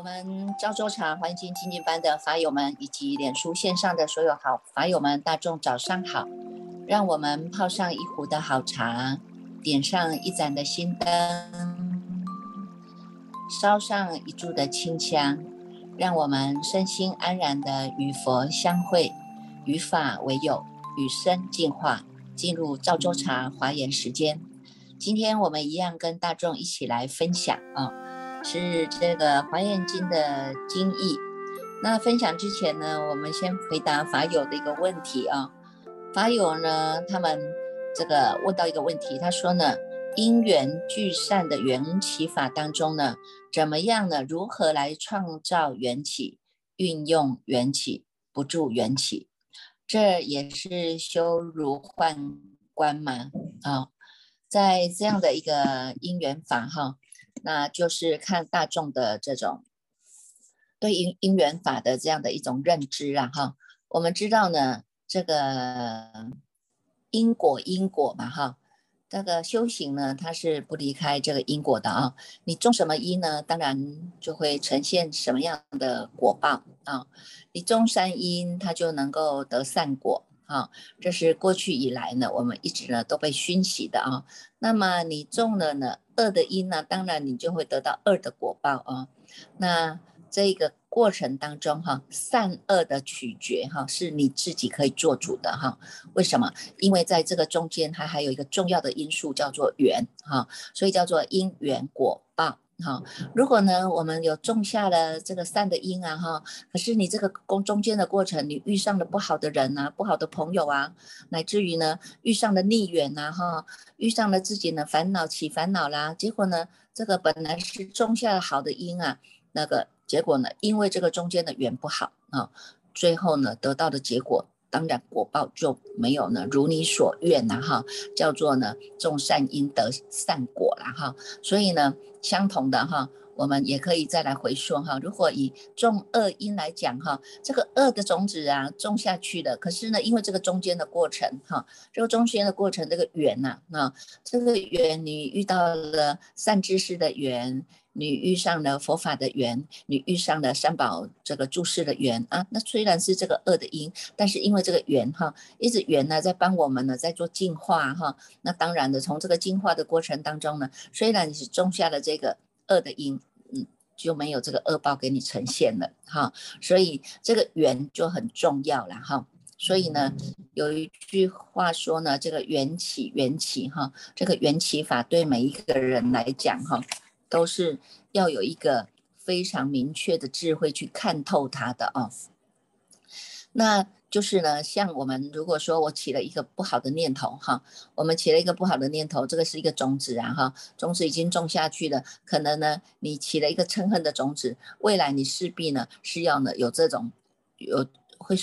我们胶州茶环境精进班的法友们，以及脸书线上的所有好法友们，大众早上好！让我们泡上一壶的好茶，点上一盏的心灯，烧上一柱的清香，让我们身心安然的与佛相会，与法为友，与生进化，进入赵州茶华严时间。今天我们一样跟大众一起来分享啊。是这个《华严经》的经义。那分享之前呢，我们先回答法友的一个问题啊。法友呢，他们这个问到一个问题，他说呢，因缘聚散的缘起法当中呢，怎么样呢？如何来创造缘起，运用缘起，不住缘起？这也是修如幻观嘛啊，在这样的一个因缘法哈。那就是看大众的这种对因因缘法的这样的一种认知啊，哈，我们知道呢，这个因果因果嘛，哈，这个修行呢，它是不离开这个因果的啊。你种什么因呢，当然就会呈现什么样的果报啊。你种善因，它就能够得善果。啊，这是过去以来呢，我们一直呢都被熏习的啊。那么你种了呢恶的因呢，当然你就会得到恶的果报啊。那这个过程当中哈，善恶的取决哈，是你自己可以做主的哈。为什么？因为在这个中间，它还有一个重要的因素叫做缘哈，所以叫做因缘果报。好，如果呢，我们有种下了这个善的因啊，哈，可是你这个中中间的过程，你遇上了不好的人啊，不好的朋友啊，乃至于呢，遇上了逆缘呐，哈，遇上了自己呢烦恼起烦恼啦，结果呢，这个本来是种下了好的因啊，那个结果呢，因为这个中间的缘不好啊，最后呢，得到的结果。当然果报就没有呢，如你所愿呐哈，叫做呢种善因得善果啦哈。所以呢，相同的哈，我们也可以再来回说哈。如果以种恶因来讲哈，这个恶的种子啊种下去的，可是呢，因为这个中间的过程哈，这个中间的过程这个缘呐啊，这个缘你遇到了善知识的缘。你遇上了佛法的缘，你遇上了三宝这个注释的缘啊，那虽然是这个恶的因，但是因为这个缘哈，一直缘呢在帮我们呢在做净化哈，那当然的从这个净化的过程当中呢，虽然你是种下了这个恶的因，嗯，就没有这个恶报给你呈现了哈，所以这个缘就很重要了哈，所以呢有一句话说呢，这个缘起缘起哈，这个缘起法对每一个人来讲哈。都是要有一个非常明确的智慧去看透它的啊，那就是呢，像我们如果说我起了一个不好的念头哈，我们起了一个不好的念头，这个是一个种子啊哈，种子已经种下去了，可能呢你起了一个嗔恨的种子，未来你势必呢是要呢有这种有。会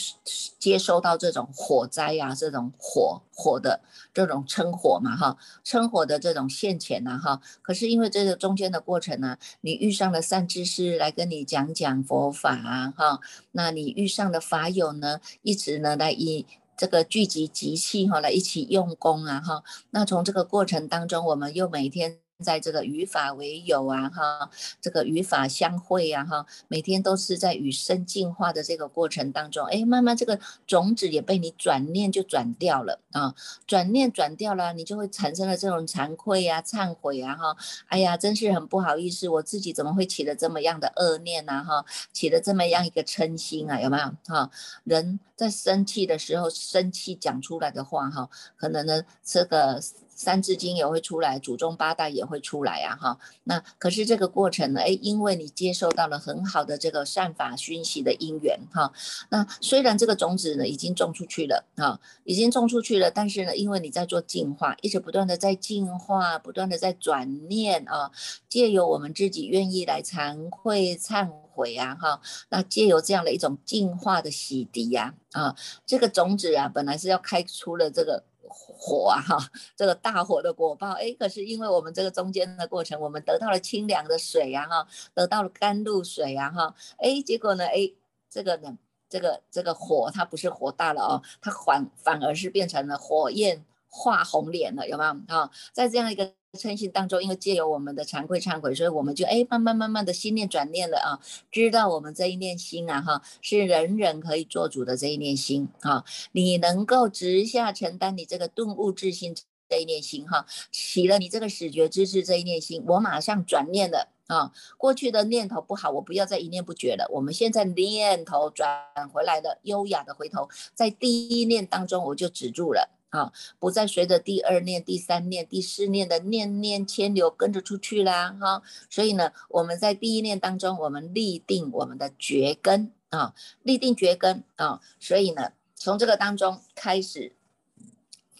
接收到这种火灾呀，这种火火的这种称火嘛，哈，称火的这种现前呐，哈。可是因为这个中间的过程呢，你遇上了善知识来跟你讲讲佛法啊，哈，那你遇上的法友呢，一直呢来以这个聚集集气哈，来一起用功啊，哈。那从这个过程当中，我们又每天。在这个与法为友啊，哈，这个与法相会啊，哈，每天都是在与生进化的这个过程当中，哎，慢慢这个种子也被你转念就转掉了啊，转念转掉了，你就会产生了这种惭愧呀、忏悔啊，哈，哎呀，真是很不好意思，我自己怎么会起了这么样的恶念呢？哈，起了这么样一个嗔心啊，有没有？哈，人在生气的时候，生气讲出来的话，哈，可能呢，这个。三字经也会出来，祖宗八代也会出来呀，哈。那可是这个过程呢，哎，因为你接受到了很好的这个善法熏习的因缘，哈。那虽然这个种子呢已经种出去了，哈，已经种出去了，但是呢，因为你在做净化，一直不断的在净化，不断的在转念啊，借由我们自己愿意来惭愧忏悔啊，哈。那借由这样的一种净化的洗涤呀，啊，这个种子啊，本来是要开出了这个。火啊 哈，这个大火的果报，哎，可是因为我们这个中间的过程，我们得到了清凉的水呀哈，得到了甘露水呀哈，哎，结果呢，哎，这个呢，这个这个火它不是火大了哦，它反反而是变成了火焰化红脸了，有没有啊？在这样一个嗔心当中，因为借由我们的惭愧忏悔，所以我们就哎慢慢慢慢的心念转念了啊，知道我们这一念心啊哈，是人人可以做主的这一念心啊，你能够直下承担你这个顿悟之心这一念心哈，起了你这个始觉之智这一念心，我马上转念了啊，过去的念头不好，我不要再一念不绝了，我们现在念头转回来了，优雅的回头，在第一念当中我就止住了。啊，不再随着第二念、第三念、第四念的念念牵流跟着出去啦，哈。所以呢，我们在第一念当中，我们立定我们的觉根啊，立定觉根啊。所以呢，从这个当中开始。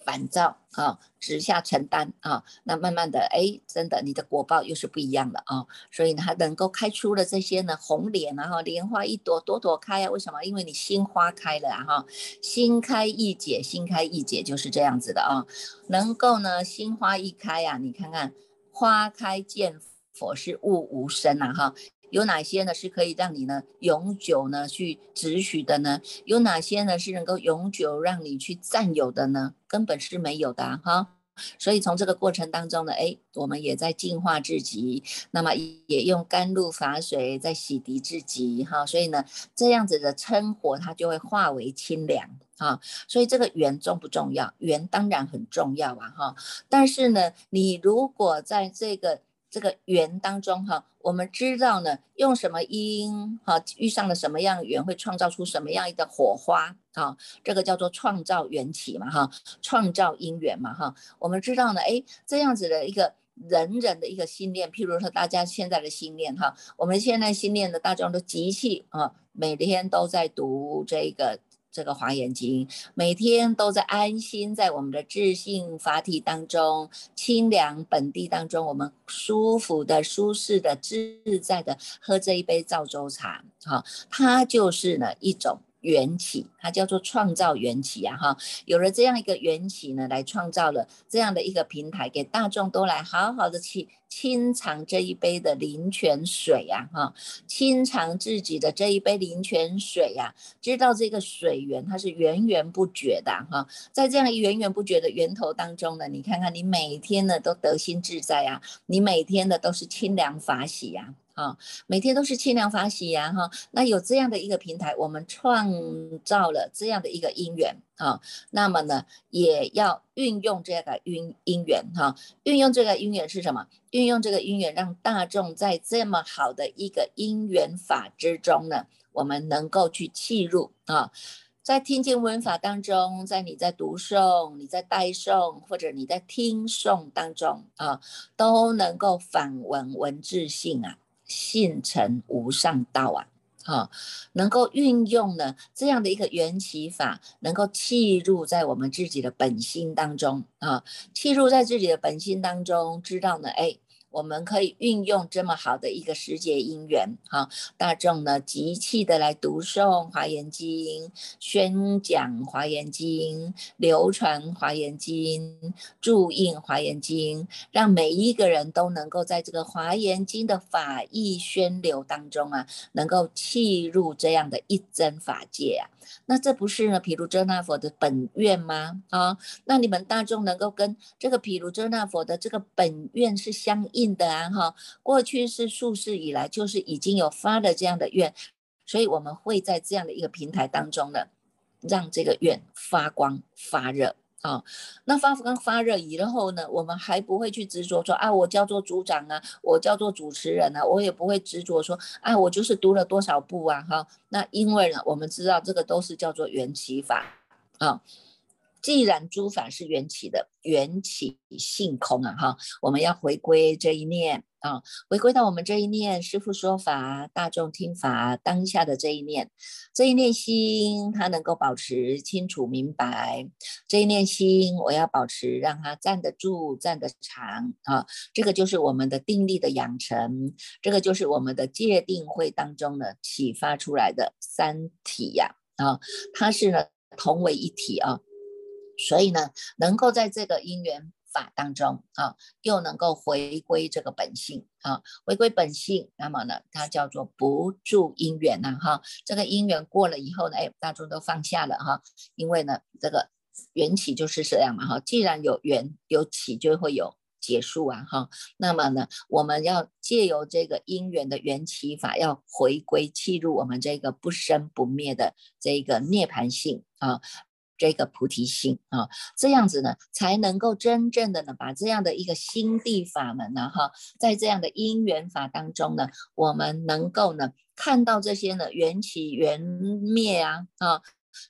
烦躁啊，直下承担啊，那慢慢的，哎，真的，你的果报又是不一样的啊，所以，它能够开出了这些呢，红莲啊，哈，莲花一朵，朵朵开啊，为什么？因为你心花开了啊，哈，心开意解，心开意解就是这样子的啊，能够呢，心花一开呀，你看看，花开见佛是悟无声呐，哈。有哪些呢是可以让你呢永久呢去执取的呢？有哪些呢是能够永久让你去占有的呢？根本是没有的哈。所以从这个过程当中呢，哎，我们也在净化自己，那么也用甘露法水在洗涤自己哈。所以呢，这样子的称火它就会化为清凉啊。所以这个缘重不重要？缘当然很重要啊哈。但是呢，你如果在这个这个缘当中哈，我们知道呢，用什么因哈，遇上了什么样缘，会创造出什么样的火花啊？这个叫做创造缘起嘛哈，创造因缘嘛哈。我们知道呢，哎，这样子的一个人人的一个心念，譬如说大家现在的心念哈，我们现在心念的大众都集气啊，每天都在读这个。这个华严经每天都在安心在我们的智性法体当中，清凉本地当中，我们舒服的、舒适的、自在的喝这一杯赵州茶，哈，它就是呢一种。缘起，它叫做创造缘起啊，哈，有了这样一个缘起呢，来创造了这样的一个平台，给大众都来好好的去清尝这一杯的灵泉水呀，哈，清尝自己的这一杯灵泉水呀，知道这个水源它是源源不绝的哈，在这样源源不绝的源头当中呢，你看看你每天呢都得心自在啊，你每天的都是清凉法喜呀。啊，每天都是清凉法喜呀，哈，那有这样的一个平台，我们创造了这样的一个因缘啊，那么呢，也要运用这个因因缘哈，运用这个因缘是什么？运用这个因缘，让大众在这么好的一个因缘法之中呢，我们能够去契入啊，在听经闻法当中，在你在读诵、你在代诵或者你在听诵当中啊，都能够反闻文字性啊。信成无上道啊，哈，能够运用呢这样的一个缘起法，能够契入在我们自己的本心当中啊，契入在自己的本心当中，知道呢，哎。我们可以运用这么好的一个时节因缘，哈，大众呢集气的来读诵华严经，宣讲华严经，流传华严经，注印华严经，让每一个人都能够在这个华严经的法义宣流当中啊，能够契入这样的一真法界啊。那这不是呢毗卢遮那佛的本愿吗？啊，那你们大众能够跟这个毗卢遮那佛的这个本愿是相应的啊！哈，过去是数世以来就是已经有发了这样的愿，所以我们会在这样的一个平台当中呢，让这个愿发光发热。啊，那发刚发热以后呢，我们还不会去执着说啊，我叫做组长啊，我叫做主持人啊，我也不会执着说啊，我就是读了多少部啊，哈，那因为呢，我们知道这个都是叫做缘起法啊。既然诸法是缘起的，缘起性空啊，哈，我们要回归这一念啊，回归到我们这一念，师父说法，大众听法，当下的这一念，这一念心，它能够保持清楚明白，这一念心，我要保持让它站得住，站得长啊，这个就是我们的定力的养成，这个就是我们的戒定慧当中呢启发出来的三体呀，啊，它是呢同为一体啊。所以呢，能够在这个因缘法当中啊，又能够回归这个本性啊，回归本性，那么呢，它叫做不住因缘呐哈。这个因缘过了以后呢，哎，大众都放下了哈，因为呢，这个缘起就是这样嘛哈。既然有缘有起，就会有。结束啊哈。那么呢，我们要借由这个因缘的缘起法，要回归契入我们这个不生不灭的这个涅槃性啊。这个菩提心啊，这样子呢，才能够真正的呢，把这样的一个心地法门呢，哈，在这样的因缘法当中呢，我们能够呢，看到这些呢缘起缘灭啊，啊，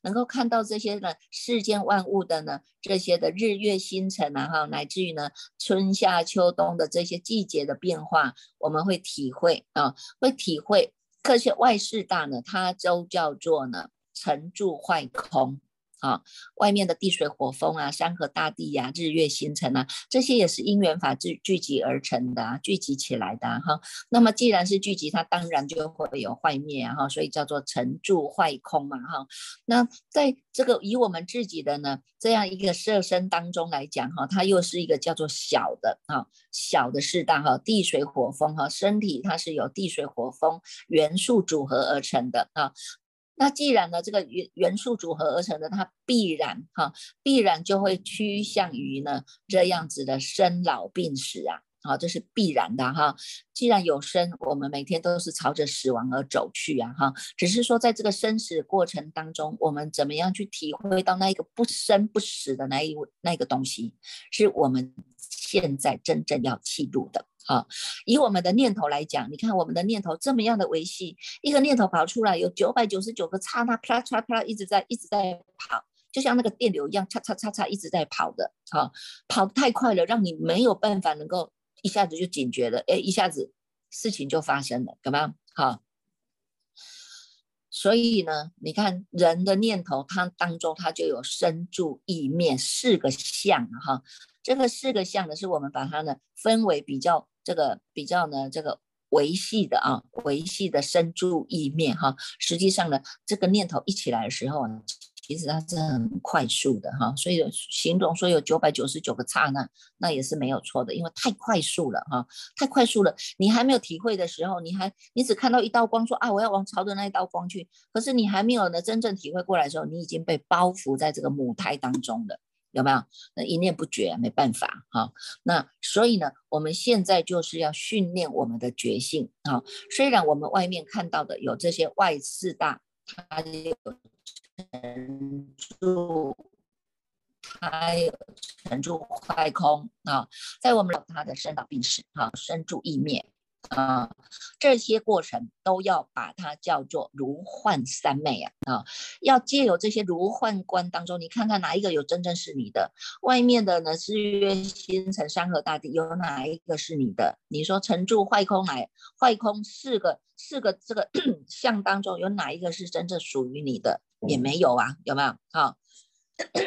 能够看到这些呢世间万物的呢这些的日月星辰啊，哈，乃至于呢春夏秋冬的这些季节的变化，我们会体会啊，会体会这些外事大呢，它都叫做呢成住坏空。啊，外面的地水火风啊，山河大地呀，日月星辰啊，这些也是因缘法聚聚集而成的啊，聚集起来的哈。那么既然是聚集，它当然就会有坏灭啊哈，所以叫做成住坏空嘛哈。那在这个以我们自己的呢这样一个色身当中来讲哈，它又是一个叫做小的啊小的四大哈，地水火风哈，身体它是由地水火风元素组合而成的啊。那既然呢，这个元元素组合而成的，它必然哈，必然就会趋向于呢这样子的生老病死啊，好，这是必然的哈。既然有生，我们每天都是朝着死亡而走去啊哈。只是说在这个生死过程当中，我们怎么样去体会到那一个不生不死的那一那个东西，是我们现在真正要记录的。好，以我们的念头来讲，你看我们的念头这么样的维系，一个念头跑出来有九百九十九个刹那，啪啦啪啦啪啦一直在一直在跑，就像那个电流一样，嚓嚓嚓嚓一直在跑的。好，跑太快了，让你没有办法能够一下子就警觉了，哎，一下子事情就发生了，干嘛？好，所以呢，你看人的念头，它当中它就有生住意灭四个相哈，这个四个相呢，是我们把它呢分为比较。这个比较呢，这个维系的啊，维系的生住意念哈，实际上呢，这个念头一起来的时候呢，其实它是很快速的哈，所以形容说有九百九十九个刹那，那也是没有错的，因为太快速了哈，太快速了，你还没有体会的时候，你还你只看到一道光，说啊我要往朝着那一道光去，可是你还没有呢真正体会过来的时候，你已经被包袱在这个母胎当中了。有没有？那一念不绝，没办法哈。那所以呢，我们现在就是要训练我们的觉性啊。虽然我们外面看到的有这些外四大，它有成住，它有成住坏空啊，在我们它的生老病死啊，生住意灭。啊，这些过程都要把它叫做如幻三昧啊啊！要借由这些如幻观当中，你看看哪一个有真正是你的？外面的呢，日月星辰、山河大地，有哪一个是你的？你说成住坏空来，坏空四个四个这个 相当中，有哪一个是真正属于你的？也没有啊，有没有？好，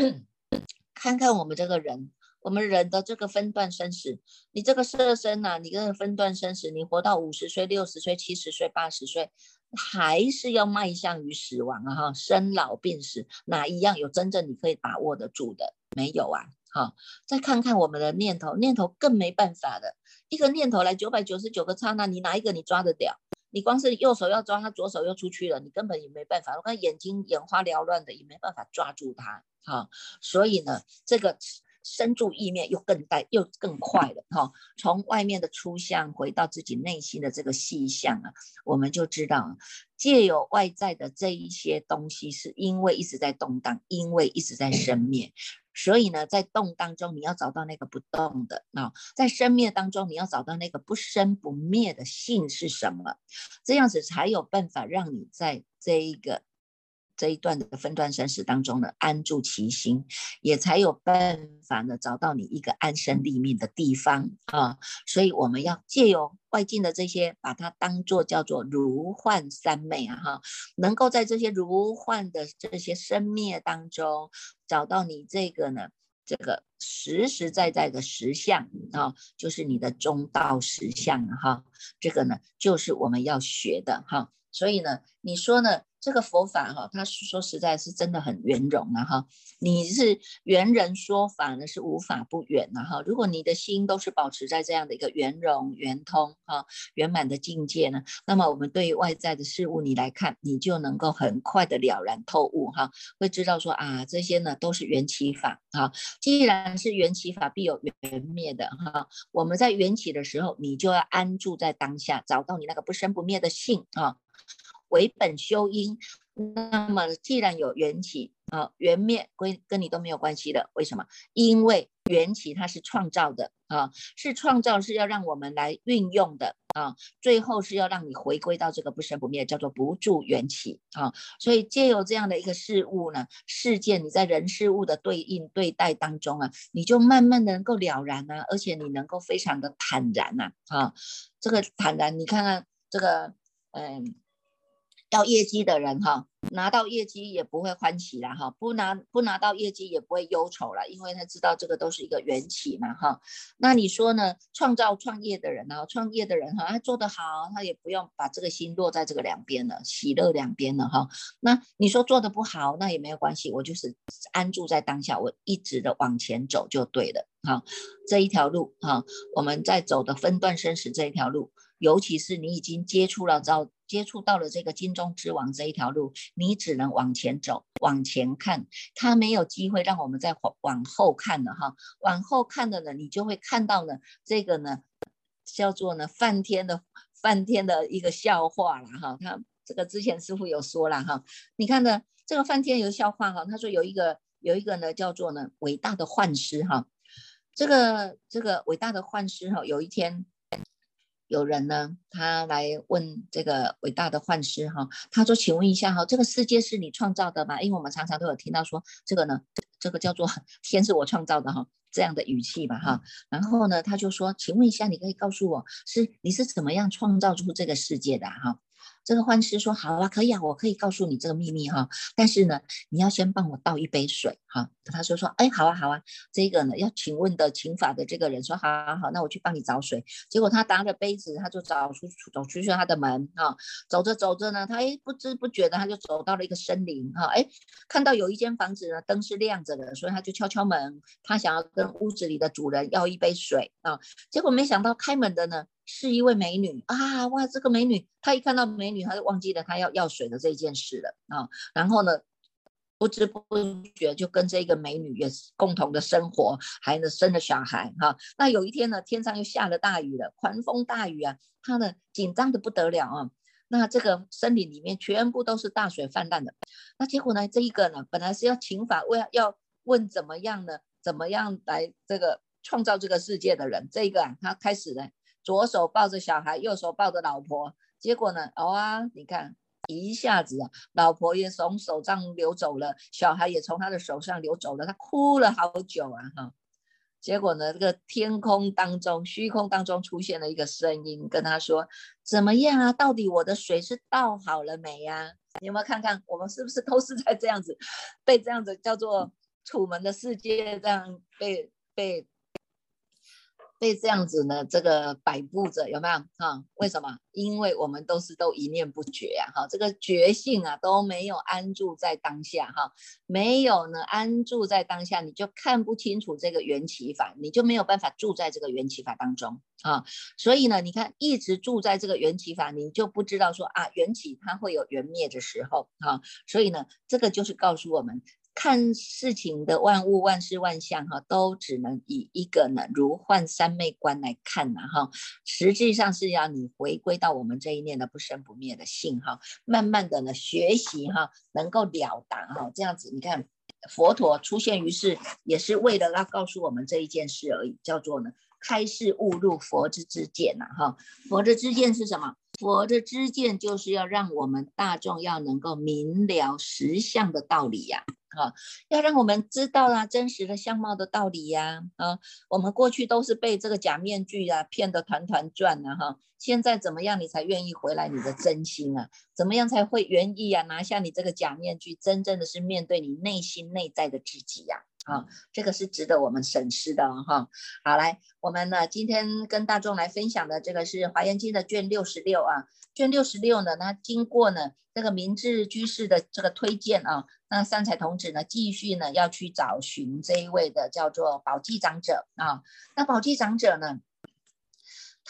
看看我们这个人。我们人的这个分段生死，你这个色身呐，你这个分段生死，你活到五十岁、六十岁、七十岁、八十岁，还是要迈向于死亡啊！哈，生老病死哪一样有真正你可以把握得住的？没有啊！哈，再看看我们的念头，念头更没办法的，一个念头来九百九十九个刹那，你哪一个你抓得掉？你光是右手要抓它，左手又出去了，你根本也没办法。我看眼睛眼花缭乱的，也没办法抓住它。哈，所以呢，这个。生住意灭又更带又更快了哈，从外面的出相回到自己内心的这个细相啊，我们就知道借有外在的这一些东西，是因为一直在动荡，因为一直在生灭，所以呢，在动当中你要找到那个不动的啊，在生灭当中你要找到那个不生不灭的性是什么，这样子才有办法让你在这一个。这一段的分段生死当中呢，安住其心，也才有办法呢找到你一个安身立命的地方啊。所以我们要借由外境的这些，把它当做叫做如幻三昧啊哈，能够在这些如幻的这些生灭当中，找到你这个呢这个实实在在的实相啊，就是你的中道实相哈。这个呢就是我们要学的哈。所以呢，你说呢？这个佛法哈，它说实在是真的很圆融啊哈。你是圆人说法呢，是无法不圆的哈。如果你的心都是保持在这样的一个圆融、圆通哈、圆满的境界呢，那么我们对于外在的事物你来看，你就能够很快的了然透悟哈，会知道说啊，这些呢都是缘起法啊。既然是缘起法，必有缘灭的哈。我们在缘起的时候，你就要安住在当下，找到你那个不生不灭的性啊。为本修因，那么既然有缘起啊，缘灭归跟你都没有关系的。为什么？因为缘起它是创造的啊，是创造是要让我们来运用的啊，最后是要让你回归到这个不生不灭，叫做不住缘起啊。所以借由这样的一个事物呢，事件你在人事物的对应对待当中啊，你就慢慢的能够了然啊，而且你能够非常的坦然呐啊，这个坦然，你看看这个嗯。要业绩的人哈，拿到业绩也不会欢喜了哈，不拿不拿到业绩也不会忧愁了，因为他知道这个都是一个缘起嘛哈。那你说呢？创造创业的人呢？创业的人哈，他做得好，他也不用把这个心落在这个两边了，喜乐两边了哈。那你说做得不好，那也没有关系，我就是安住在当下，我一直的往前走就对了哈。这一条路哈，我们在走的分段生死这一条路。尤其是你已经接触了到接触到了这个金钟之王这一条路，你只能往前走，往前看，他没有机会让我们再往往后看了哈。往后看的呢，你就会看到呢，这个呢叫做呢梵天的梵天的一个笑话了哈。他这个之前师傅有说了哈，你看呢这个梵天有笑话哈，他说有一个有一个呢叫做呢伟大的幻师哈，这个这个伟大的幻师哈，有一天。有人呢，他来问这个伟大的幻师哈，他说：“请问一下哈，这个世界是你创造的吗？因为我们常常都有听到说这个呢，这个叫做天是我创造的哈，这样的语气吧哈。然后呢，他就说：请问一下，你可以告诉我是你是怎么样创造出这个世界的哈？”这个幻师说：“好啊，可以啊，我可以告诉你这个秘密哈。但是呢，你要先帮我倒一杯水哈。”他说：“说，哎，好啊，好啊。这个呢，要请问的请法的这个人说：好，好，好，那我去帮你找水。结果他拿着杯子，他就找出走出去他的门哈。走着走着呢，他哎不知不觉的他就走到了一个森林哈。哎，看到有一间房子呢，灯是亮着的，所以他就敲敲门，他想要跟屋子里的主人要一杯水啊。结果没想到开门的呢。”是一位美女啊！哇，这个美女，她一看到美女，她就忘记了她要要水的这件事了啊。然后呢，不知不觉就跟这个美女也共同的生活，还呢生了小孩哈。那有一天呢，天上又下了大雨了，狂风大雨啊，她呢紧张的不得了啊。那这个森林里面全部都是大水泛滥的。那结果呢，这一个呢，本来是要请法问要问怎么样呢？怎么样来这个创造这个世界的人，这个啊，他开始呢。左手抱着小孩，右手抱着老婆，结果呢？哦啊，你看一下子啊，老婆也从手上流走了，小孩也从他的手上流走了，他哭了好久啊哈。结果呢，这个天空当中、虚空当中出现了一个声音，跟他说：“怎么样啊？到底我的水是倒好了没呀？你有没有看看我们是不是都是在这样子被这样子叫做楚门的世界这样被被。”被这样子呢，这个摆布着有没有哈？为什么？因为我们都是都一念不绝呀，哈，这个觉性啊都没有安住在当下哈，没有呢安住在当下，你就看不清楚这个缘起法，你就没有办法住在这个缘起法当中啊。所以呢，你看一直住在这个缘起法，你就不知道说啊缘起它会有缘灭的时候啊。所以呢，这个就是告诉我们。看事情的万物万事万象哈，都只能以一个呢如幻三昧观来看呐哈，实际上是要你回归到我们这一念的不生不灭的性哈，慢慢的呢学习哈，能够了达哈，这样子你看佛陀出现于世也是为了要告诉我们这一件事而已，叫做呢开示悟入佛之之见呐哈，佛的之见是什么？佛的知见就是要让我们大众要能够明了实相的道理呀，啊要让我们知道啦真实的相貌的道理呀，啊，我们过去都是被这个假面具啊骗得团团转呢，哈，现在怎么样你才愿意回来你的真心啊？怎么样才会愿意啊拿下你这个假面具，真正的是面对你内心内在的自己呀？啊，这个是值得我们审视的哈。好，来，我们呢今天跟大众来分享的这个是《华严经》的卷六十六啊，卷六十六呢，那经过呢这个明智居士的这个推荐啊，那三彩童子呢继续呢要去找寻这一位的叫做宝济长者啊，那宝济长者呢？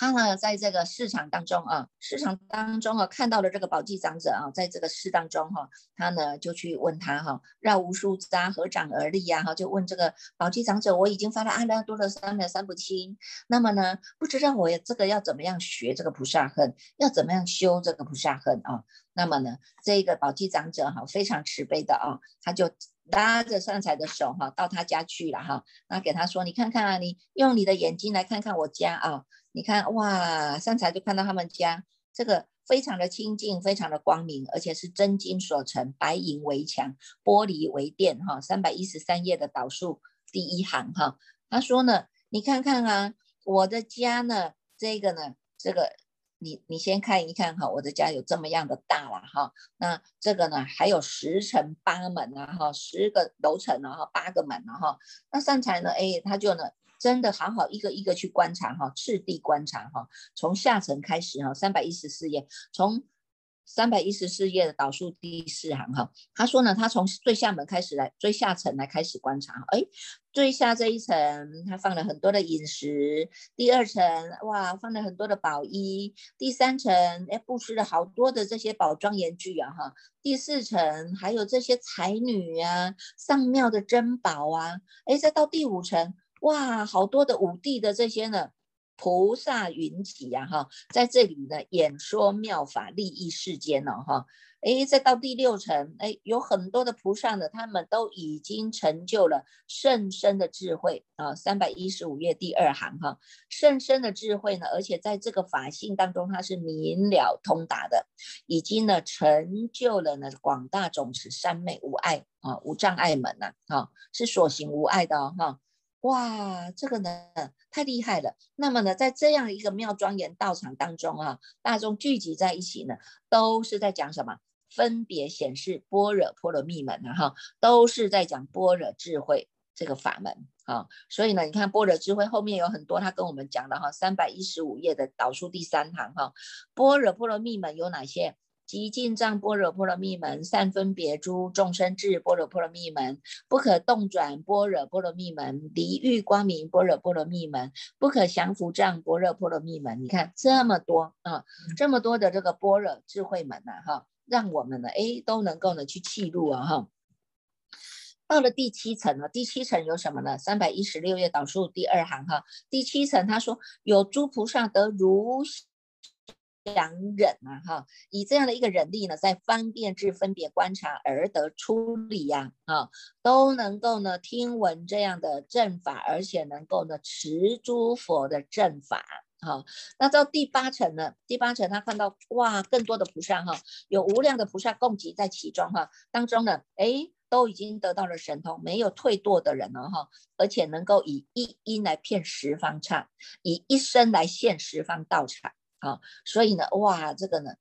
他呢，在这个市场当中啊，市场当中啊，看到了这个宝济长者啊，在这个市当中哈，他呢就去问他哈，绕无数匝合掌而立呀哈，就问这个宝济长者，我已经发了阿耨多罗三藐三菩提，那么呢，不知道我这个要怎么样学这个菩萨恨，要怎么样修这个菩萨恨啊？那么呢，这个宝济长者哈，非常慈悲的啊，他就拉着善财的手哈，到他家去了哈，那给他说，你看看啊，你用你的眼睛来看看我家啊。你看哇，善财就看到他们家这个非常的清净，非常的光明，而且是真金所成，白银为墙，玻璃为殿，哈，三百一十三页的导数第一行哈，他说呢，你看看啊，我的家呢，这个呢，这个你你先看一看哈，我的家有这么样的大了哈，那这个呢还有十层八门啊哈，十个楼层啊哈，八个门啊哈，那善财呢，哎，他就呢。真的好好一个一个去观察哈，次第观察哈，从下层开始哈，三百一十四页，从三百一十四页的导数第四行哈，他说呢，他从最下门开始来，最下层来开始观察，哎，最下这一层他放了很多的饮食，第二层哇放了很多的宝衣，第三层哎布施了好多的这些宝庄严具啊哈，第四层还有这些才女啊上庙的珍宝啊，哎再到第五层。哇，好多的五帝的这些呢，菩萨云集呀，哈，在这里呢演说妙法，利益世间了，哈，哎，再到第六层，哎，有很多的菩萨呢，他们都已经成就了甚深的智慧啊，三百一十五页第二行，哈，甚深的智慧呢，而且在这个法性当中，它是明了通达的，已经呢成就了呢广大种子三昧无碍啊，无障碍门呐，哈，是所行无碍的哈。哇，这个呢太厉害了。那么呢，在这样一个妙庄严道场当中啊，大众聚集在一起呢，都是在讲什么？分别显示般若波罗蜜门啊，哈，都是在讲般若智慧这个法门啊。所以呢，你看般若智慧后面有很多，他跟我们讲的哈，三百一十五页的导数第三行哈，般若波罗蜜门有哪些？极尽藏般若波罗蜜门，善分别诸众生智般若波罗蜜门，不可动转般若波罗蜜门，离欲光明般若波罗蜜门，不可降伏障般若波罗蜜门。你看这么多啊，这么多的这个般若智慧门呐，哈，让我们呢，哎，都能够呢去记录啊，哈。到了第七层了，第七层有什么呢？三百一十六页导数第二行哈，第七层他说有诸菩萨得如。想忍啊，哈，以这样的一个忍力呢，在方便智分别观察而得出理呀，啊，都能够呢听闻这样的正法，而且能够呢持诸佛的正法，哈。那到第八层呢？第八层他看到哇，更多的菩萨哈，有无量的菩萨共集在其中哈，当中呢，哎，都已经得到了神通，没有退堕的人了哈，而且能够以一音来骗十方刹，以一生来现十方道场。好，所以呢，哇，这个呢，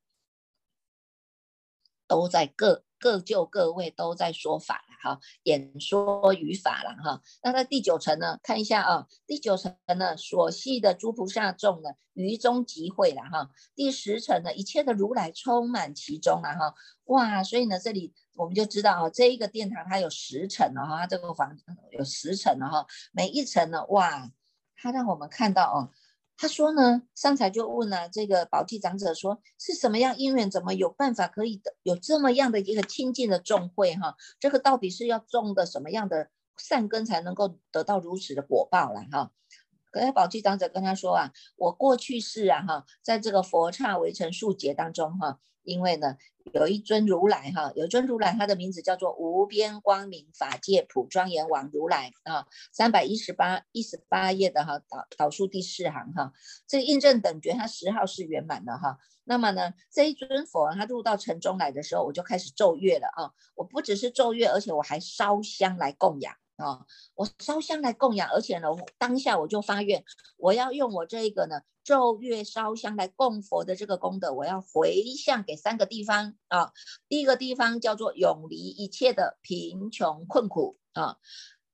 都在各各就各位都在说法了哈，演说语法了哈。那在第九层呢，看一下啊，第九层呢，所系的诸菩萨众呢，于中集会了哈。第十层呢，一切的如来充满其中了哈。哇，所以呢，这里我们就知道啊，这一个殿堂它有十层了哈，它这个房有十层了哈，每一层呢，哇，它让我们看到哦。他说呢，上才就问了这个宝济长者说，是什么样因缘，怎么有办法可以的有这么样的一个亲近的众会哈？这个到底是要种的什么样的善根才能够得到如此的果报了哈？可是宝济长者跟他说啊，我过去世啊哈，在这个佛刹围城数劫当中哈。因为呢，有一尊如来哈，有尊如来，他的名字叫做无边光明法界普庄严王如来啊，三百一十八一十八页的哈导导数第四行哈，这印证等觉他十号是圆满的哈。那么呢，这一尊佛他入到城中来的时候，我就开始奏乐了啊，我不只是奏乐，而且我还烧香来供养。啊，我烧香来供养，而且呢，当下我就发愿，我要用我这一个呢咒月烧香来供佛的这个功德，我要回向给三个地方啊。第一个地方叫做永离一切的贫穷困苦啊，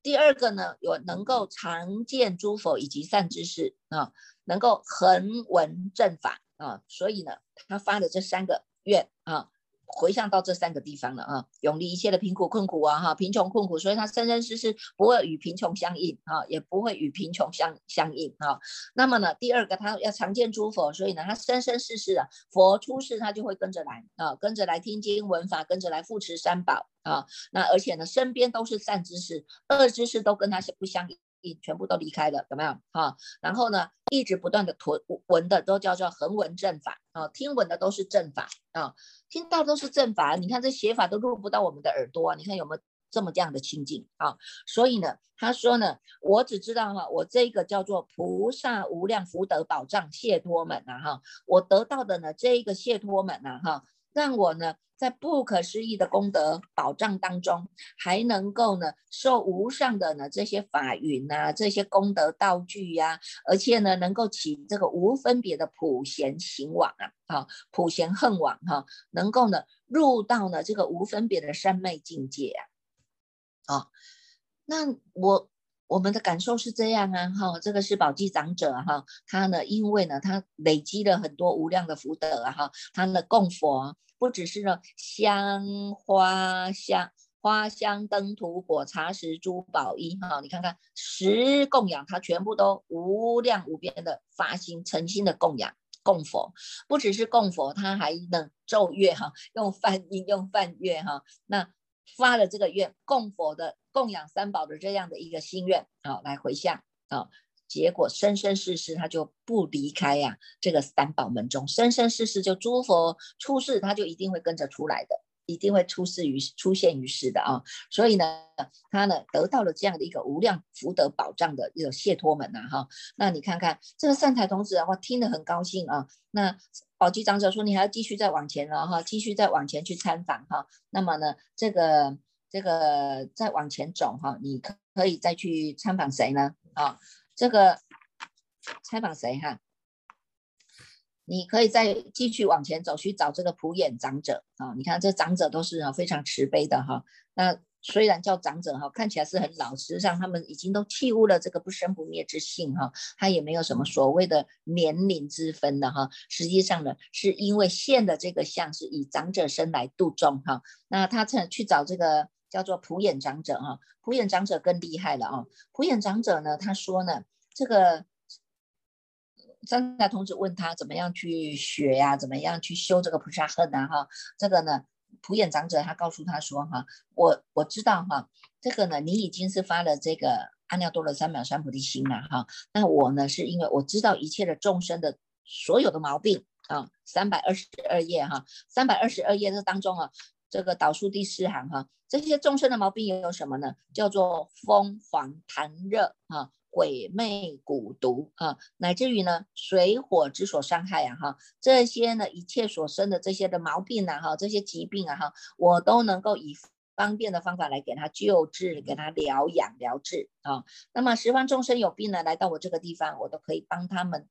第二个呢，有能够常见诸佛以及善知识啊，能够恒闻正法啊，所以呢，他发的这三个愿啊。回向到这三个地方了啊，永离一切的贫苦困苦啊哈，贫穷困苦，所以他生生世世不会与贫穷相应啊，也不会与贫穷相相应啊。那么呢，第二个他要常见诸佛，所以呢，他生生世世啊，佛出世他就会跟着来啊，跟着来听经闻法，跟着来扶持三宝啊。那而且呢，身边都是善知识，恶知识都跟他是不相应全部都离开了，有没有啊？然后呢，一直不断的闻闻的都叫做恒闻正法啊，听闻的都是正法啊，听到都是正法。你看这写法都入不到我们的耳朵啊，你看有没有这么这样的清净啊？所以呢，他说呢，我只知道哈，我这个叫做菩萨无量福德宝藏谢托门呐哈，我得到的呢这一个谢托门呐哈，让我呢。在不可思议的功德保障当中，还能够呢受无上的呢这些法云啊，这些功德道具呀，而且呢能够起这个无分别的普贤行网啊，啊普贤恨网哈，能够呢入到呢这个无分别的三昧境界啊，啊，那我我们的感受是这样啊，哈，这个是宝积长者哈，他呢因为呢他累积了很多无量的福德啊，哈，他的供佛。不只是呢，香花香花香灯土果茶食珠宝衣哈，你看看十供养，它全部都无量无边的发心诚心的供养供佛，不只是供佛，他还能奏乐哈，用梵音用梵乐哈，那发了这个愿供佛的供养三宝的这样的一个心愿啊，来回向啊。结果生生世世他就不离开呀，这个三宝门中，生生世世就诸佛出世，他就一定会跟着出来的，一定会出世于出现于世的啊。所以呢，他呢得到了这样的一个无量福德保障的一个谢托门呐哈。那你看看这个善财童子的话，听得很高兴啊。那宝积长者说，你还要继续再往前了哈，继续再往前去参访哈。那么呢，这个这个再往前走哈，你可可以再去参访谁呢啊？这个采访谁哈？你可以再继续往前走，去找这个普眼长者啊。你看这长者都是啊非常慈悲的哈。那虽然叫长者哈，看起来是很老，实际上他们已经都弃悟了这个不生不灭之性哈。他也没有什么所谓的年龄之分的哈。实际上呢，是因为现的这个相是以长者身来度众哈。那他趁去找这个。叫做普眼长者哈，普眼长者更厉害了啊！普眼长者呢，他说呢，这个三代童子问他怎么样去学呀，怎么样去修这个菩萨恨呐哈？这个呢，普眼长者他告诉他说哈，我我知道哈，这个呢，你已经是发了这个阿耨多罗三藐三菩提心了哈。那我呢，是因为我知道一切的众生的所有的毛病啊，三百二十二页哈，三百二十二页这当中啊。这个导数第四行哈，这些众生的毛病有什么呢？叫做风黄痰热啊，鬼魅蛊毒啊，乃至于呢水火之所伤害啊哈，这些呢一切所生的这些的毛病啊哈，这些疾病啊哈，我都能够以方便的方法来给他救治，给他疗养疗治啊。那么十方众生有病呢，来到我这个地方，我都可以帮他们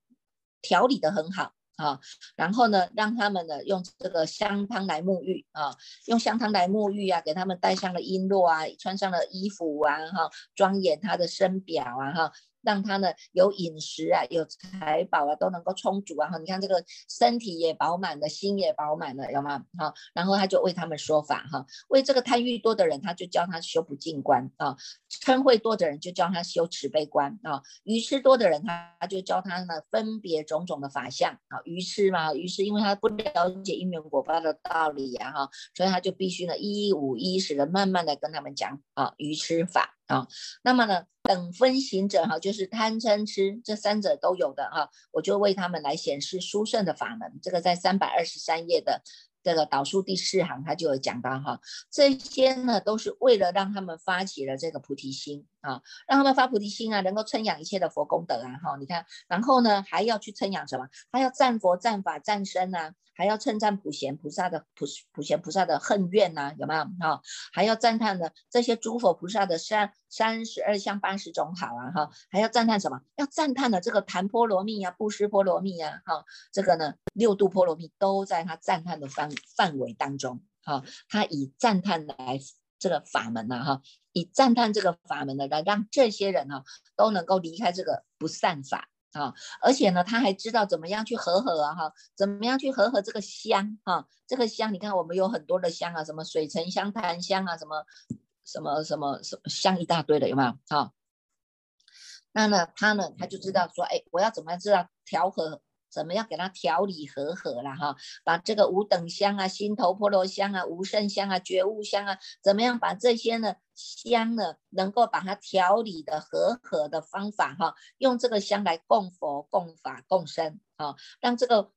调理的很好。啊，然后呢，让他们呢用这个香汤来沐浴啊，用香汤来沐浴啊，给他们戴上了璎珞啊，穿上了衣服啊，哈，庄严他的身表啊，哈。让他呢有饮食啊，有财宝啊，都能够充足啊哈！你看这个身体也饱满了，心也饱满了，有吗？哈，然后他就为他们说法哈，为这个贪欲多的人，他就教他修不净观啊；嗔恚多的人就教他修慈悲观啊；愚痴多的人，他就教他呢分别种种的法相啊。愚痴嘛，愚痴，因为他不了解因缘果报的道理呀哈，所以他就必须呢一五一十的慢慢的跟他们讲啊愚痴法。啊，那么呢，等分行者哈，就是贪嗔痴这三者都有的哈，我就为他们来显示殊胜的法门。这个在三百二十三页的这个导数第四行，他就有讲到哈，这些呢都是为了让他们发起了这个菩提心啊，让他们发菩提心啊，能够称扬一切的佛功德啊哈。你看，然后呢还要去称扬什么？还要赞佛、赞法、赞身啊。还要称赞普贤菩萨的普普贤菩萨的恨怨呐，有没有哈？还要赞叹的这些诸佛菩萨的善三十二相八十种好啊哈？还要赞叹什么？要赞叹的这个檀波罗蜜呀、布施波罗蜜呀哈？这个呢六度波罗蜜都在他赞叹的范范围当中哈？他以赞叹来。这个法门呐哈，以赞叹这个法门呢，来让这些人呢都能够离开这个不善法啊，而且呢，他还知道怎么样去和合啊哈，怎么样去和合这个香哈，这个香你看我们有很多的香啊，什么水沉香、檀香啊，什么什么什么什么香一大堆的有没有啊？那呢，他呢他就知道说，哎，我要怎么样知道调和？怎么样给它调理和合了哈？把这个五等香啊、心头婆罗香啊、无胜香啊、觉悟香啊，怎么样把这些呢香呢，能够把它调理的和合的方法哈，用这个香来供佛、供法、供身啊，让这个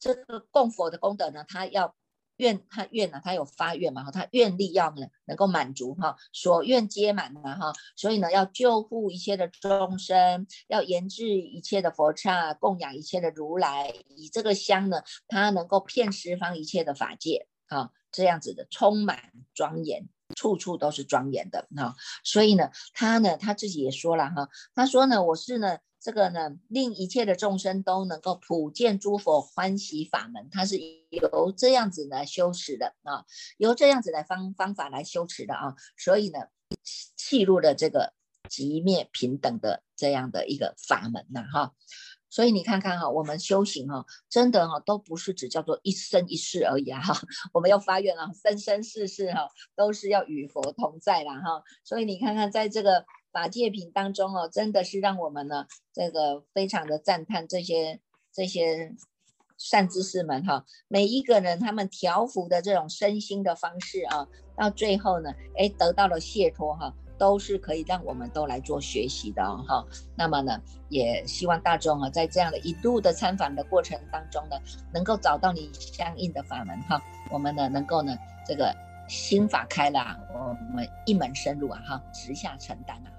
这个供佛的功德呢，它要。愿他愿呢，他有发愿嘛哈，他愿力要呢能够满足哈，所愿皆满嘛哈，所以呢要救护一切的众生，要研制一切的佛刹，供养一切的如来，以这个香呢，它能够遍十方一切的法界啊，这样子的充满庄严，处处都是庄严的哈，所以呢，他呢他自己也说了哈，他说呢，我是呢。这个呢，令一切的众生都能够普见诸佛欢喜法门，它是由这样子来修持的啊，由这样子来方方法来修持的啊，所以呢，契入了这个极灭平等的这样的一个法门呐哈，所以你看看哈，我们修行哈，真的哈，都不是只叫做一生一世而已啊哈，我们要发愿啊，生生世世哈，都是要与佛同在啦哈，所以你看看在这个。法界品当中哦，真的是让我们呢，这个非常的赞叹这些这些善知识们哈，每一个人他们调伏的这种身心的方式啊，到最后呢，哎，得到了解脱哈，都是可以让我们都来做学习的哦哈。那么呢，也希望大众啊，在这样的一路的参访的过程当中呢，能够找到你相应的法门哈，我们呢能够呢这个心法开了，我们一门深入啊哈，直下承担啊。